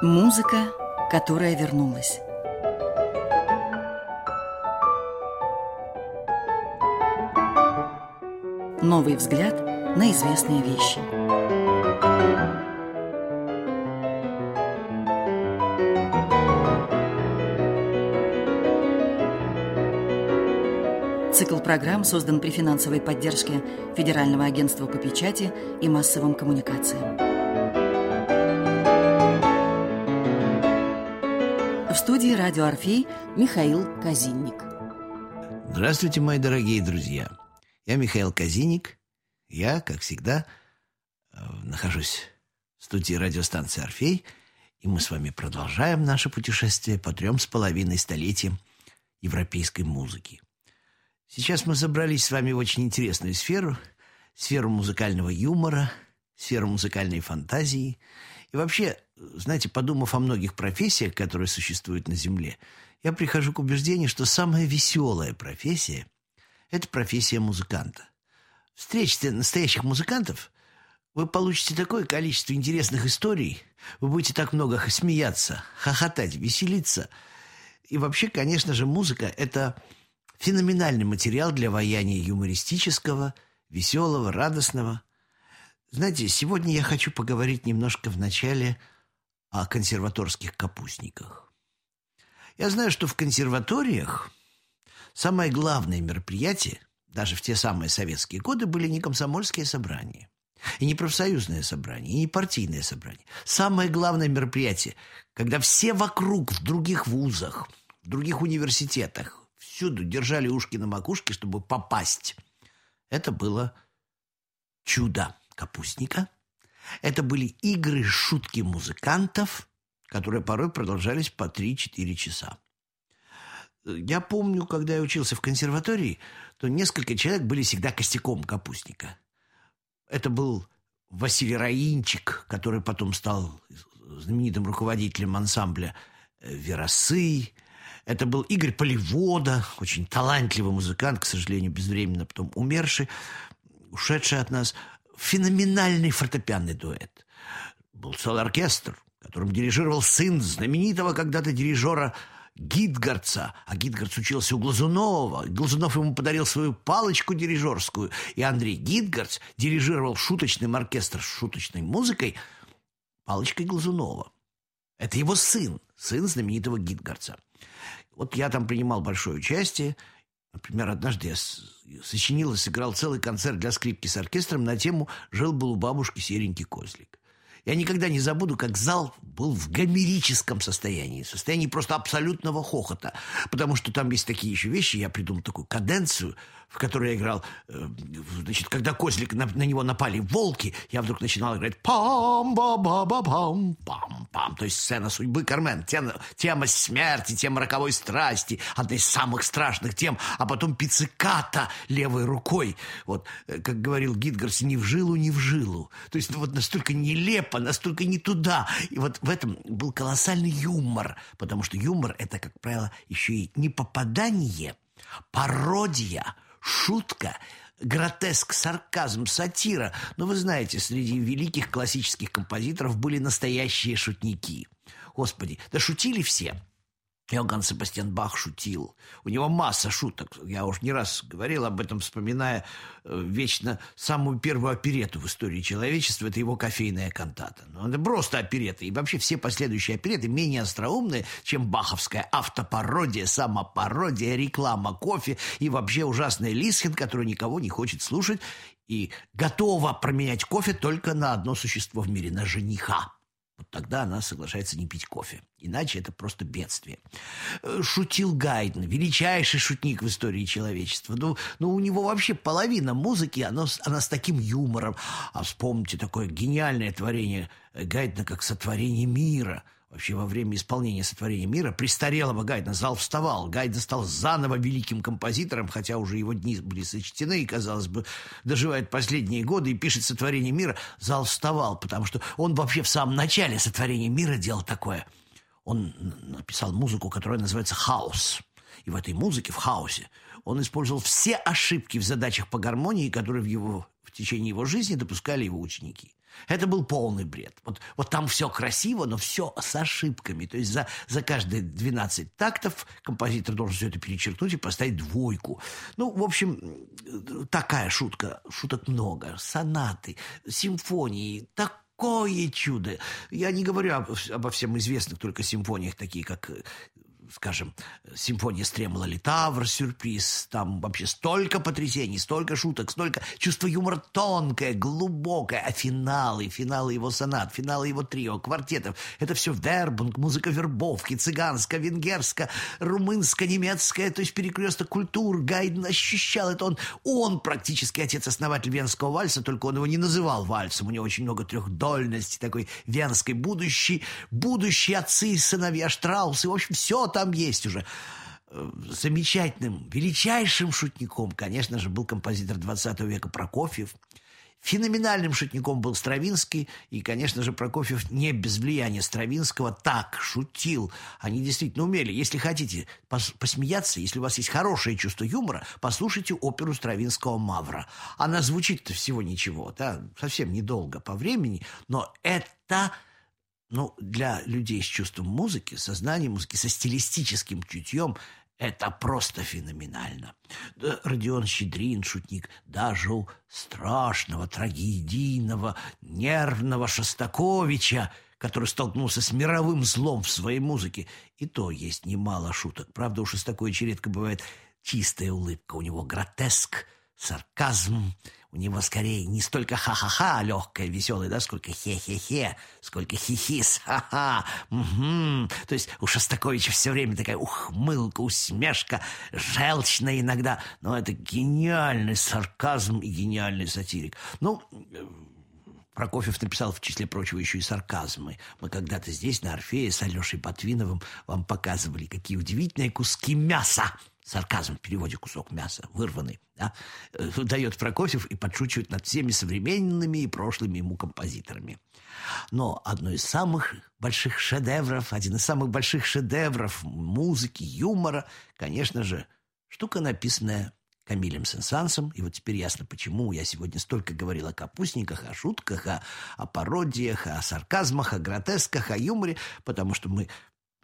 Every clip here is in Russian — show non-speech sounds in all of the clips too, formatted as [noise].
Музыка, которая вернулась. Новый взгляд на известные вещи. Цикл программ создан при финансовой поддержке Федерального агентства по печати и массовым коммуникациям. В студии «Радио Орфей» Михаил Казинник. Здравствуйте, мои дорогие друзья. Я Михаил Казинник. Я, как всегда, э, нахожусь в студии радиостанции «Орфей», и мы с вами продолжаем наше путешествие по трем с половиной столетиям европейской музыки. Сейчас мы забрались с вами в очень интересную сферу, сферу музыкального юмора, сферу музыкальной фантазии. И вообще, знаете, подумав о многих профессиях, которые существуют на Земле, я прихожу к убеждению, что самая веселая профессия – это профессия музыканта. Встретите настоящих музыкантов, вы получите такое количество интересных историй, вы будете так много смеяться, хохотать, веселиться. И вообще, конечно же, музыка – это феноменальный материал для ваяния юмористического, веселого, радостного. Знаете, сегодня я хочу поговорить немножко вначале о консерваторских капустниках. Я знаю, что в консерваториях Самое главное мероприятие, даже в те самые советские годы, были не комсомольские собрания. И не профсоюзное собрание, и не партийное собрание. Самое главное мероприятие, когда все вокруг, в других вузах, в других университетах, всюду держали ушки на макушке, чтобы попасть. Это было чудо капустника. Это были игры, шутки музыкантов, которые порой продолжались по 3-4 часа. Я помню, когда я учился в консерватории, то несколько человек были всегда костяком капустника. Это был Василий Раинчик, который потом стал знаменитым руководителем ансамбля э, «Веросы». Это был Игорь Поливода, очень талантливый музыкант, к сожалению, безвременно потом умерший, ушедший от нас. Феноменальный фортепианный дуэт. Был целый оркестр, которым дирижировал сын знаменитого когда-то дирижера Гитгардца, а Гитгардц учился у Глазунова. Глазунов ему подарил свою палочку дирижерскую, и Андрей Гитгардц дирижировал шуточным оркестр с шуточной музыкой палочкой Глазунова. Это его сын, сын знаменитого Гитгардца. Вот я там принимал большое участие. Например, однажды я сочинил и сыграл целый концерт для скрипки с оркестром на тему «Жил-был у бабушки серенький козлик». Я никогда не забуду, как зал был в гомерическом состоянии, состоянии просто абсолютного хохота, потому что там есть такие еще вещи, я придумал такую каденцию, в которой я играл, э, значит, когда козлик, на, на него напали волки, я вдруг начинал играть пам ба ба ба пам пам пам то есть сцена судьбы Кармен, тема, тема смерти, тема роковой страсти, одна из самых страшных тем, а потом пицциката левой рукой, вот, э, как говорил Гитгарс, ни в жилу, ни в жилу, то есть ну, вот настолько нелепо, настолько не туда, и вот в этом был колоссальный юмор, потому что юмор это, как правило, еще и не попадание, пародия – шутка, гротеск, сарказм, сатира. Но вы знаете, среди великих классических композиторов были настоящие шутники. Господи, да шутили все. Иоганн Себастьян Бах шутил. У него масса шуток. Я уж не раз говорил об этом, вспоминая э, вечно самую первую оперету в истории человечества. Это его кофейная кантата. Но ну, это просто оперета. И вообще все последующие опереты менее остроумные, чем баховская автопародия, самопародия, реклама кофе и вообще ужасный Лисхин, который никого не хочет слушать и готова променять кофе только на одно существо в мире – на жениха. Вот тогда она соглашается не пить кофе. Иначе это просто бедствие. Э, шутил Гайден, величайший шутник в истории человечества. Ну, ну у него вообще половина музыки, она, она с таким юмором. А вспомните такое гениальное творение Гайдена, как «Сотворение мира», Вообще во время исполнения сотворения мира престарелого Гайдна зал вставал. Гайден стал заново великим композитором, хотя уже его дни были сочтены и, казалось бы, доживает последние годы и пишет сотворение мира. Зал вставал, потому что он вообще в самом начале сотворения мира делал такое. Он написал музыку, которая называется «Хаос». И в этой музыке, в хаосе, он использовал все ошибки в задачах по гармонии, которые в, его, течение его жизни допускали его ученики. Это был полный бред. Вот, вот там все красиво, но все с ошибками. То есть за, за каждые 12 тактов композитор должен все это перечеркнуть и поставить двойку. Ну, в общем, такая шутка. Шуток много. Сонаты, симфонии. Такое чудо. Я не говорю об, обо всем известных только симфониях, такие как скажем, симфония Стремола Литавр, сюрприз, там вообще столько потрясений, столько шуток, столько чувства юмора тонкое, глубокое, а финалы, финалы его сонат, финалы его трио, квартетов, это все вербунг, музыка вербовки, цыганская, венгерская, румынская, немецкая, то есть перекресток культур, Гайден ощущал это, он, он практически отец-основатель венского вальса, только он его не называл вальсом, у него очень много трехдольности, такой венской, будущий, будущие отцы и сыновья Штраусы, в общем, все там есть уже. Э, замечательным, величайшим шутником, конечно же, был композитор 20 века Прокофьев. Феноменальным шутником был Стравинский, и, конечно же, Прокофьев не без влияния Стравинского так шутил. Они действительно умели. Если хотите пос посмеяться, если у вас есть хорошее чувство юмора, послушайте оперу Стравинского «Мавра». Она звучит-то всего ничего, да, совсем недолго по времени, но это ну, для людей с чувством музыки, сознанием музыки, со стилистическим чутьем это просто феноменально. Родион Щедрин, шутник, даже у страшного, трагедийного, нервного Шостаковича, который столкнулся с мировым злом в своей музыке, и то есть немало шуток. Правда, у Шостаковича редко бывает чистая улыбка, у него гротеск, сарказм, у него скорее не столько ха-ха-ха легкое, веселое, да, сколько хе-хе-хе, сколько хихис, ха-ха. Угу. То есть у Шостаковича все время такая ухмылка, усмешка, желчная иногда, но это гениальный сарказм и гениальный сатирик. Ну, Прокофьев написал, в числе прочего, еще и сарказмы. Мы когда-то здесь, на Орфее, с Алешей Ботвиновым вам показывали, какие удивительные куски мяса сарказм в переводе кусок мяса, вырванный, да, э, дает Прокофьев и подшучивает над всеми современными и прошлыми ему композиторами. Но одно из самых больших шедевров, один из самых больших шедевров музыки, юмора, конечно же, штука, написанная Камилем Сенсансом. И вот теперь ясно, почему я сегодня столько говорил о капустниках, о шутках, о, о пародиях, о сарказмах, о гротесках, о юморе, потому что мы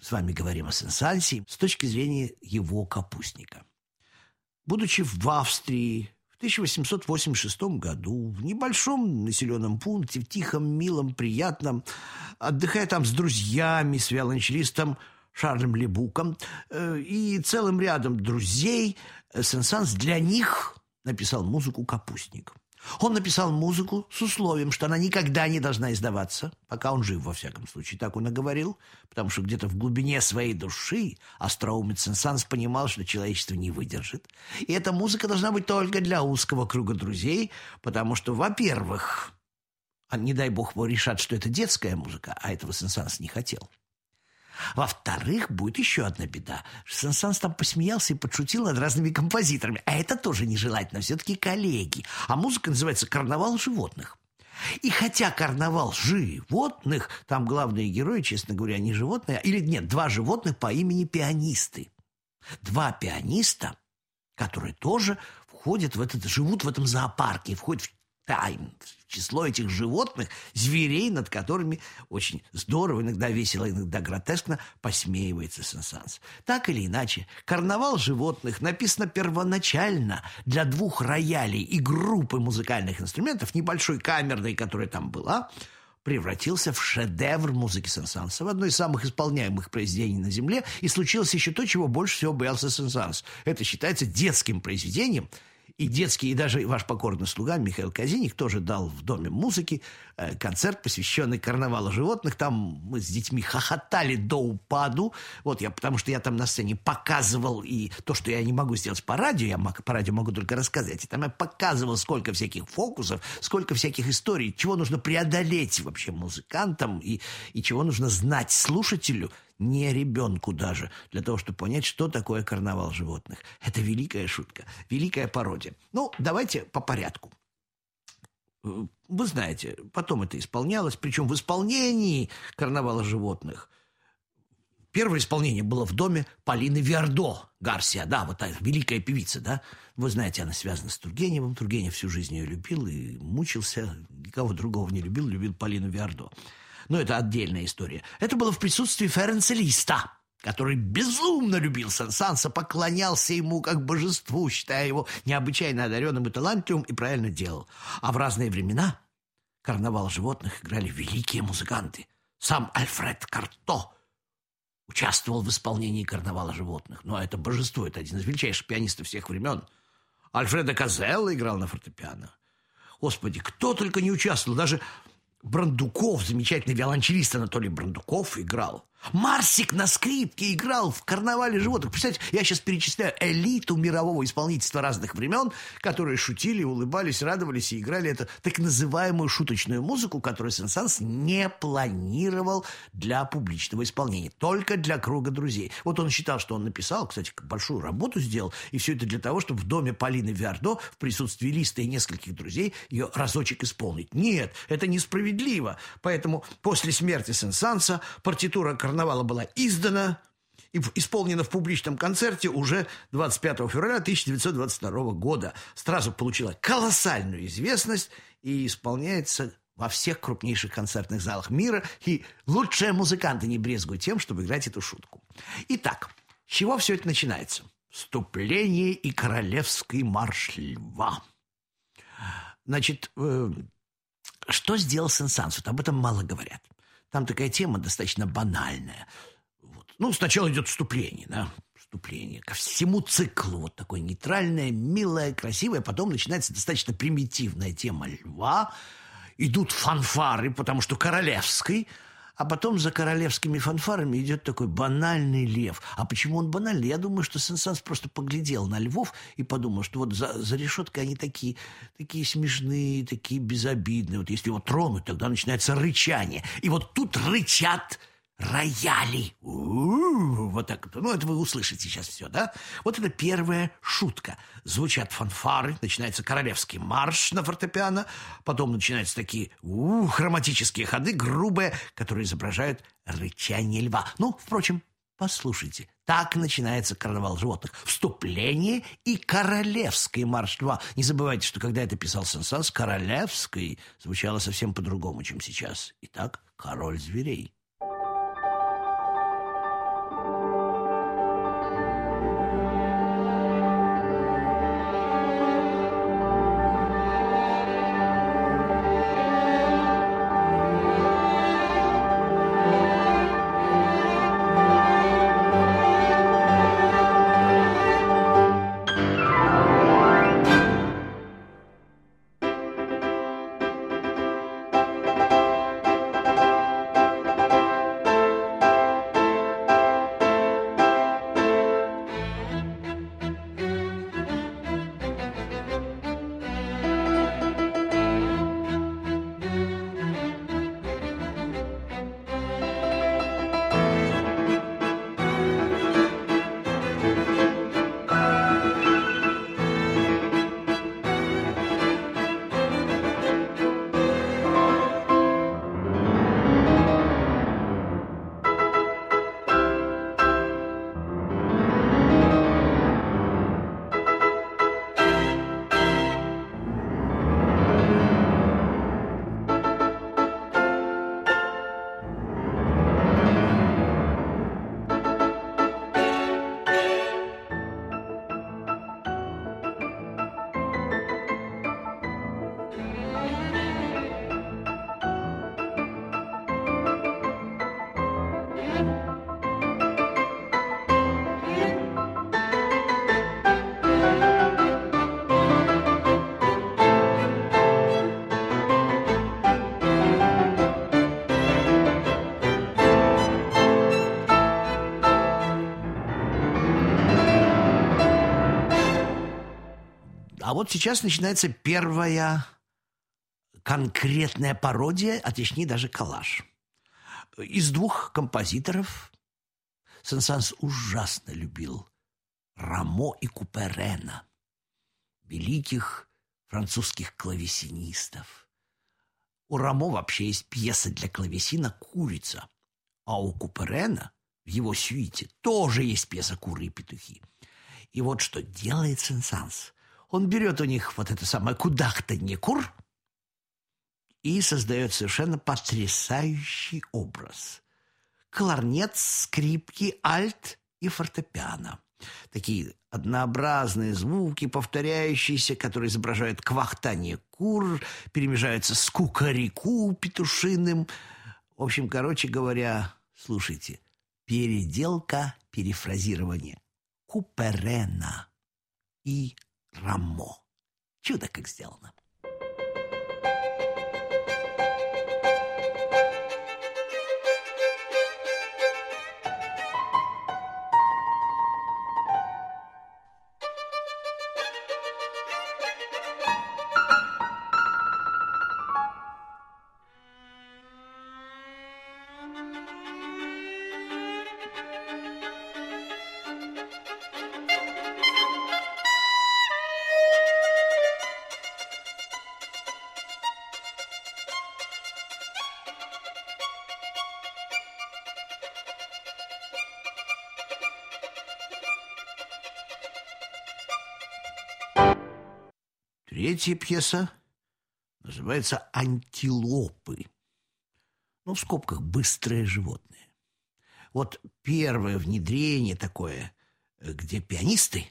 с вами говорим о Сенсансе с точки зрения его капустника. Будучи в Австрии в 1886 году в небольшом населенном пункте, в тихом, милом, приятном, отдыхая там с друзьями, с виолончелистом Шарлем Лебуком э, и целым рядом друзей, э, Сенсанс для них написал музыку «Капустник». Он написал музыку с условием, что она никогда не должна издаваться, пока он жив, во всяком случае, так он и говорил, потому что где-то в глубине своей души остроумец Сенсанс понимал, что человечество не выдержит. И эта музыка должна быть только для узкого круга друзей, потому что, во-первых, а не дай бог решат, что это детская музыка, а этого Сенсанс не хотел. Во-вторых, будет еще одна беда. Сан-Санс там посмеялся и подшутил над разными композиторами. А это тоже нежелательно. Все-таки коллеги. А музыка называется «Карнавал животных». И хотя карнавал животных, там главные герои, честно говоря, не животные, или нет, два животных по имени пианисты. Два пианиста, которые тоже входят в этот, живут в этом зоопарке, входят в тайн, число этих животных, зверей, над которыми очень здорово, иногда весело, иногда гротескно посмеивается Сенсанс. Так или иначе, карнавал животных написано первоначально для двух роялей и группы музыкальных инструментов, небольшой камерной, которая там была, превратился в шедевр музыки Сен-Санса, в одно из самых исполняемых произведений на Земле, и случилось еще то, чего больше всего боялся Сен-Санс. Это считается детским произведением – и детский, и даже ваш покорный слуга Михаил Казиник тоже дал в Доме музыки э, концерт, посвященный карнавалу животных. Там мы с детьми хохотали до упаду. Вот я, потому что я там на сцене показывал и то, что я не могу сделать по радио, я по радио могу только рассказать. И там я показывал, сколько всяких фокусов, сколько всяких историй, чего нужно преодолеть вообще музыкантам и, и чего нужно знать слушателю – не ребенку даже, для того, чтобы понять, что такое карнавал животных. Это великая шутка, великая пародия. Ну, давайте по порядку. Вы знаете, потом это исполнялось, причем в исполнении карнавала животных Первое исполнение было в доме Полины Виардо Гарсия, да, вот та великая певица, да. Вы знаете, она связана с Тургеневым. Тургенев всю жизнь ее любил и мучился. Никого другого не любил, любил Полину Виардо. Но это отдельная история. Это было в присутствии Ференца Листа, который безумно любил Сансанса, поклонялся ему как божеству, считая его необычайно одаренным и талантливым, и правильно делал. А в разные времена карнавал животных играли великие музыканты. Сам Альфред Карто участвовал в исполнении карнавала животных. А это божество, это один из величайших пианистов всех времен. Альфредо Казелло играл на фортепиано. Господи, кто только не участвовал, даже Брандуков, замечательный виолончелист Анатолий Брандуков играл. Марсик на скрипке играл в карнавале животных. Представляете, я сейчас перечисляю элиту мирового исполнительства разных времен, которые шутили, улыбались, радовались и играли эту так называемую шуточную музыку, которую Сен-Санс не планировал для публичного исполнения, только для круга друзей. Вот он считал, что он написал, кстати, большую работу сделал, и все это для того, чтобы в доме Полины Виардо в присутствии Листа и нескольких друзей ее разочек исполнить. Нет, это несправедливо. Поэтому после смерти Сен-Санса партитура карнавала карнавала была издана и исполнена в публичном концерте уже 25 февраля 1922 года. Сразу получила колоссальную известность и исполняется во всех крупнейших концертных залах мира, и лучшие музыканты не брезгуют тем, чтобы играть эту шутку. Итак, с чего все это начинается? Вступление и королевский марш льва. Значит, э, что сделал Сен-Санс? Вот об этом мало говорят. Там такая тема достаточно банальная. Вот. Ну, сначала идет вступление, да, вступление ко всему циклу. Вот такое нейтральное, милое, красивое. Потом начинается достаточно примитивная тема льва. Идут фанфары, потому что королевский. А потом за королевскими фанфарами идет такой банальный лев. А почему он банальный? Я думаю, что Сенсанс просто поглядел на львов и подумал, что вот за, за решеткой они такие, такие смешные, такие безобидные. Вот если его тронуть, тогда начинается рычание. И вот тут рычат рояли. Вот так. Ну, это вы услышите сейчас все, да? Вот это первая шутка. Звучат фанфары, начинается королевский марш на фортепиано, потом начинаются такие у хроматические ходы, грубые, которые изображают рычание льва. Ну, впрочем, послушайте. Так начинается карнавал животных. Вступление и королевский марш льва. Не забывайте, что когда это писал Сенсанс, королевский звучало совсем по-другому, чем сейчас. Итак, король зверей. А вот сейчас начинается первая конкретная пародия, а точнее даже коллаж. Из двух композиторов Сен-Санс ужасно любил Рамо и Куперена, великих французских клавесинистов. У Рамо вообще есть пьеса для клавесина «Курица», а у Куперена в его сюите тоже есть пьеса «Куры и петухи». И вот что делает Сен-Санс. Он берет у них вот это самое «кудахтанье кур» и создает совершенно потрясающий образ. Кларнет, скрипки, альт и фортепиано. Такие однообразные звуки, повторяющиеся, которые изображают квахтание кур, перемежаются с кукареку петушиным. В общем, короче говоря, слушайте, переделка, перефразирование. Куперена и Рамо. Чудо как сделано. Третья пьеса называется «Антилопы». Ну, в скобках «быстрое животное». Вот первое внедрение такое, где пианисты,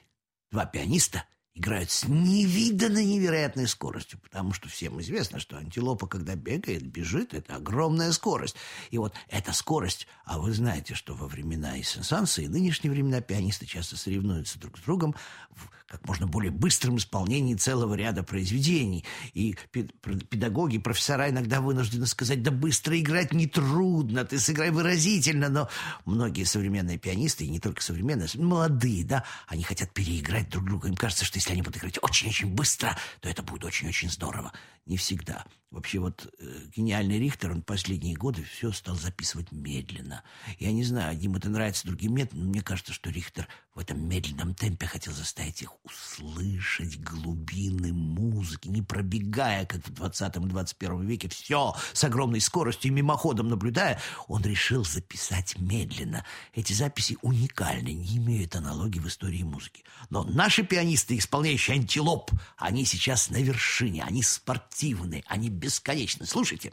два пианиста играют с невиданной невероятной скоростью, потому что всем известно, что антилопа, когда бегает, бежит, это огромная скорость. И вот эта скорость, а вы знаете, что во времена и сенсанса, и нынешние времена пианисты часто соревнуются друг с другом в как можно более быстром исполнении целого ряда произведений. И педагоги, профессора иногда вынуждены сказать, да быстро играть нетрудно, ты сыграй выразительно, но многие современные пианисты, и не только современные, молодые, да, они хотят переиграть друг друга. Им кажется, что если они будут играть очень-очень быстро, то это будет очень-очень здорово. Не всегда. Вообще вот э, гениальный Рихтер, он последние годы все стал записывать медленно. Я не знаю, одним это нравится, другим нет, но мне кажется, что Рихтер в этом медленном темпе хотел заставить их услышать глубины музыки, не пробегая, как в 20-21 веке, все с огромной скоростью и мимоходом наблюдая, он решил записать медленно. Эти записи уникальны, не имеют аналогии в истории музыки. Но наши пианисты, исполняющие антилоп, они сейчас на вершине, они спортивны, они бесконечно. Слушайте.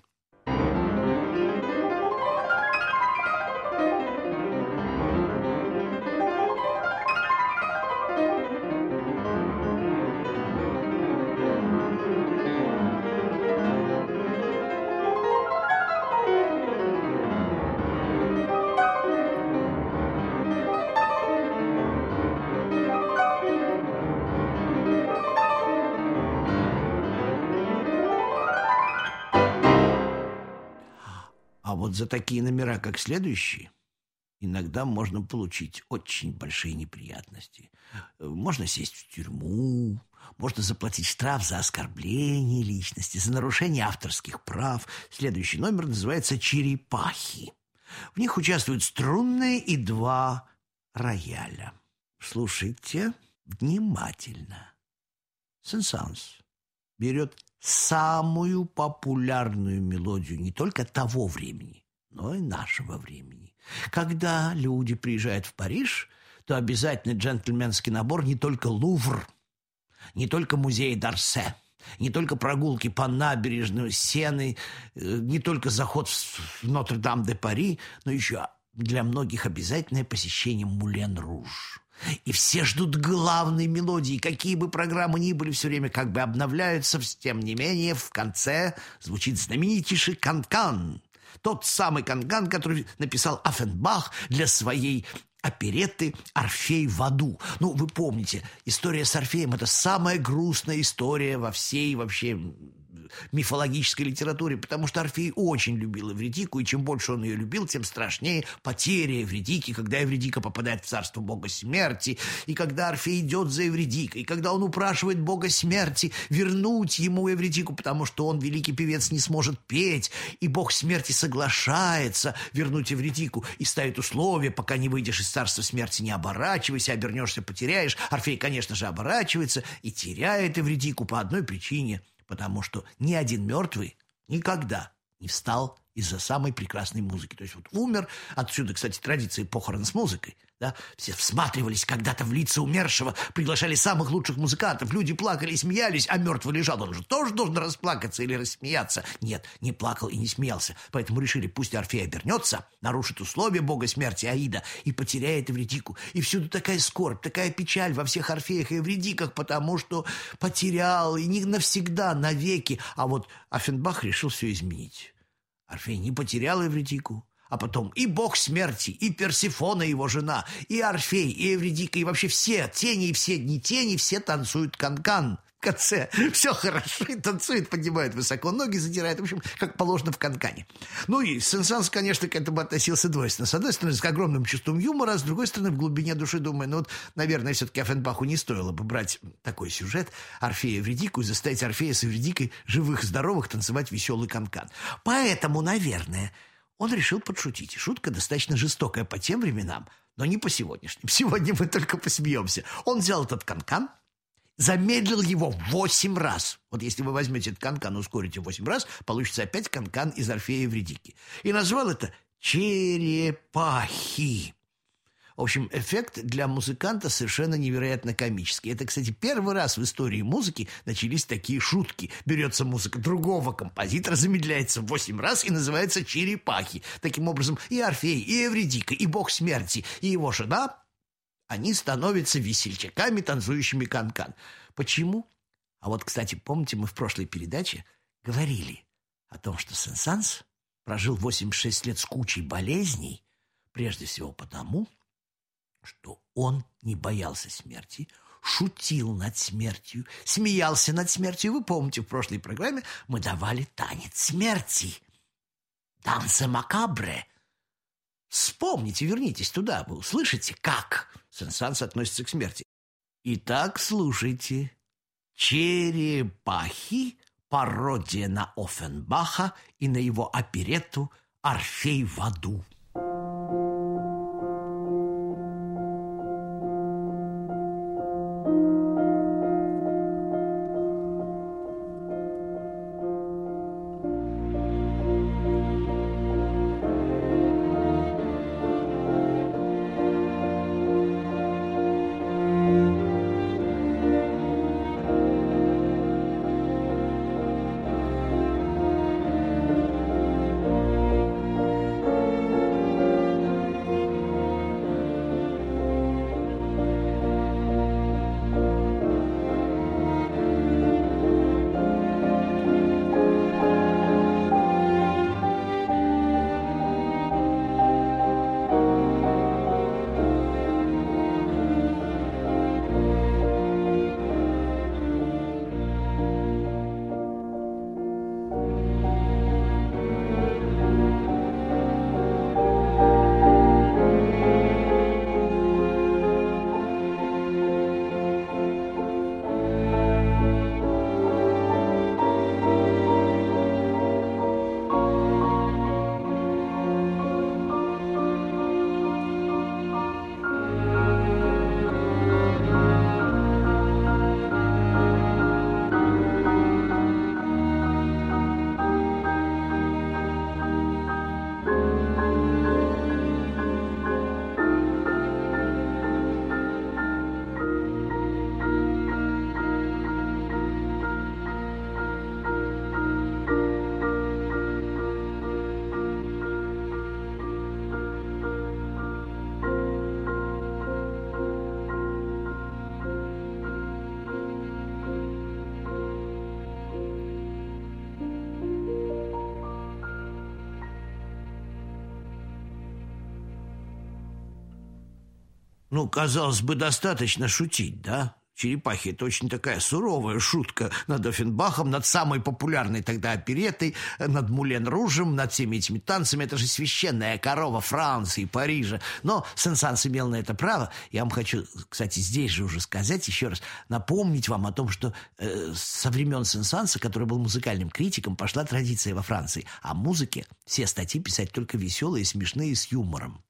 За такие номера, как следующие, иногда можно получить очень большие неприятности. Можно сесть в тюрьму, можно заплатить штраф за оскорбление личности, за нарушение авторских прав. Следующий номер называется «Черепахи». В них участвуют струнные и два рояля. Слушайте внимательно. Сенсанс берет самую популярную мелодию не только того времени, но и нашего времени. Когда люди приезжают в Париж, то обязательно джентльменский набор не только Лувр, не только музей Дарсе, не только прогулки по набережной Сены, э, не только заход в Нотр-Дам-де-Пари, но еще для многих обязательное посещение Мулен-Руж. И все ждут главной мелодии. Какие бы программы ни были, все время как бы обновляются. Тем не менее, в конце звучит знаменитейший канкан. Тот самый канкан, который написал Аффенбах для своей оперетты «Орфей в аду». Ну, вы помните, история с Орфеем – это самая грустная история во всей вообще мифологической литературе, потому что Орфей очень любил Эвредику, и чем больше он ее любил, тем страшнее потеря Эвредики, когда Эвредика попадает в царство бога смерти, и когда Орфей идет за Эвредикой, и когда он упрашивает бога смерти вернуть ему Эвредику, потому что он, великий певец, не сможет петь, и бог смерти соглашается вернуть Эвредику и ставит условия, пока не выйдешь из царства смерти, не оборачивайся, обернешься, потеряешь. Орфей, конечно же, оборачивается и теряет Эвредику по одной причине – потому что ни один мертвый никогда не встал из-за самой прекрасной музыки. То есть вот умер, отсюда, кстати, традиции похорон с музыкой. Да? Все всматривались когда-то в лица умершего, приглашали самых лучших музыкантов, люди плакали и смеялись, а мертвый лежал. Он же тоже должен расплакаться или рассмеяться. Нет, не плакал и не смеялся. Поэтому решили, пусть Орфей обернется, нарушит условия бога смерти Аида и потеряет Эвредику. И всюду такая скорбь, такая печаль во всех Орфеях и Эвредиках, потому что потерял, и не навсегда, навеки. А вот Афенбах решил все изменить. Орфей не потерял Эвредику, а потом и бог смерти, и Персифона его жена, и Орфей, и Эвредика, и вообще все тени и все дни тени, все танцуют канкан. -кан. Конце [laughs] все хорошо, и танцует, поднимает высоко ноги, задирает, в общем, как положено в канкане. Ну и Сенсанс, конечно, к этому относился двойственно. С одной стороны, с огромным чувством юмора, с другой стороны, в глубине души думаю, ну вот, наверное, все-таки Афенбаху не стоило бы брать такой сюжет Орфея и Эвредику и заставить Орфея с Эвредикой живых, здоровых танцевать веселый канкан. Поэтому, наверное, он решил подшутить. Шутка достаточно жестокая по тем временам, но не по сегодняшним. [laughs] Сегодня мы только посмеемся. Он взял этот канкан, замедлил его восемь раз. Вот если вы возьмете этот канкан, ускорите восемь раз, получится опять канкан из Орфея и Вредики. И назвал это «Черепахи». В общем, эффект для музыканта совершенно невероятно комический. Это, кстати, первый раз в истории музыки начались такие шутки. Берется музыка другого композитора, замедляется восемь раз и называется «Черепахи». Таким образом, и Орфей, и Эвредика, и Бог смерти, и его жена, они становятся весельчаками, танцующими канкан. -кан. Почему? А вот, кстати, помните, мы в прошлой передаче говорили о том, что Сен-Санс прожил 86 лет с кучей болезней, прежде всего потому, что он не боялся смерти, шутил над смертью, смеялся над смертью. Вы помните, в прошлой программе мы давали танец смерти. Дансе макабре. Вспомните, вернитесь туда, вы услышите, как Сенсанс относится к смерти. Итак, слушайте. «Черепахи» — пародия на Оффенбаха и на его оперетту «Орфей в аду». Ну, казалось бы, достаточно шутить, да? Черепахи – это очень такая суровая шутка над Оффенбахом, над самой популярной тогда оперетой, над Мулен Ружем, над всеми этими танцами. Это же священная корова Франции, Парижа. Но Сен-Санс имел на это право. Я вам хочу, кстати, здесь же уже сказать еще раз, напомнить вам о том, что э, со времен Сен-Санса, который был музыкальным критиком, пошла традиция во Франции. О музыке все статьи писать только веселые, смешные, с юмором.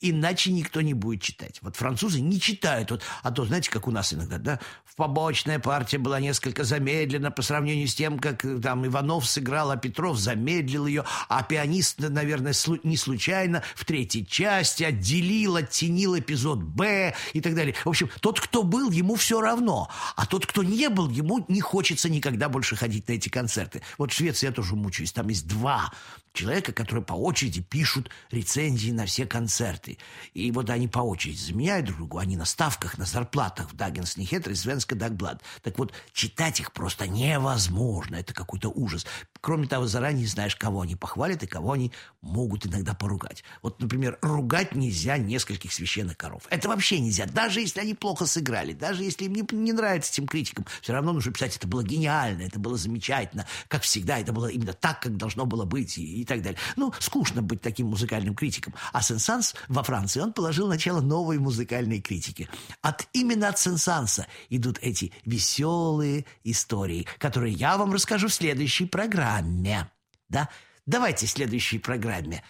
Иначе никто не будет читать. Вот французы не читают. Вот, а то, знаете, как у нас иногда, да? В побочная партия была несколько замедлена по сравнению с тем, как э, там Иванов сыграл, а Петров замедлил ее, а пианист, наверное, не случайно в третьей части отделил, оттенил эпизод Б и так далее. В общем, тот, кто был, ему все равно. А тот, кто не был, ему не хочется никогда больше ходить на эти концерты. Вот в Швеции я тоже мучаюсь. Там есть два человека, которые по очереди пишут рецензии на все концерты. И вот они по очереди заменяют друг друга, они на ставках, на зарплатах в Даггенс Нихетер и Свенска Дагблад. Так вот, читать их просто невозможно, это какой-то ужас. Кроме того, заранее знаешь, кого они похвалят и кого они могут иногда поругать. Вот, например, ругать нельзя нескольких священных коров. Это вообще нельзя, даже если они плохо сыграли, даже если им не, не нравится этим критикам. Все равно нужно писать, это было гениально, это было замечательно, как всегда, это было именно так, как должно было быть, и, и так далее. Ну, скучно быть таким музыкальным критиком. А Сен-Санс во Франции, он положил начало новой музыкальной критики. От именно от Сен-Санса идут эти веселые истории, которые я вам расскажу в следующей программе. Да? Давайте в следующей программе.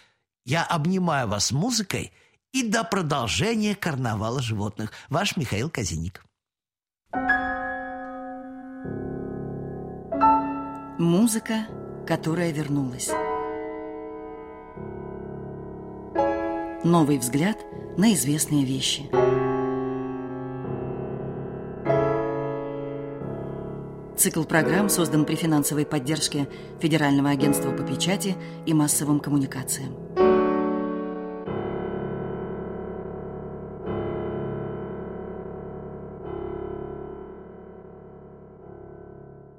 Я обнимаю вас музыкой и до продолжения карнавала животных. Ваш Михаил Казиник. Музыка, которая вернулась. Новый взгляд на известные вещи. Цикл программ создан при финансовой поддержке Федерального агентства по печати и массовым коммуникациям.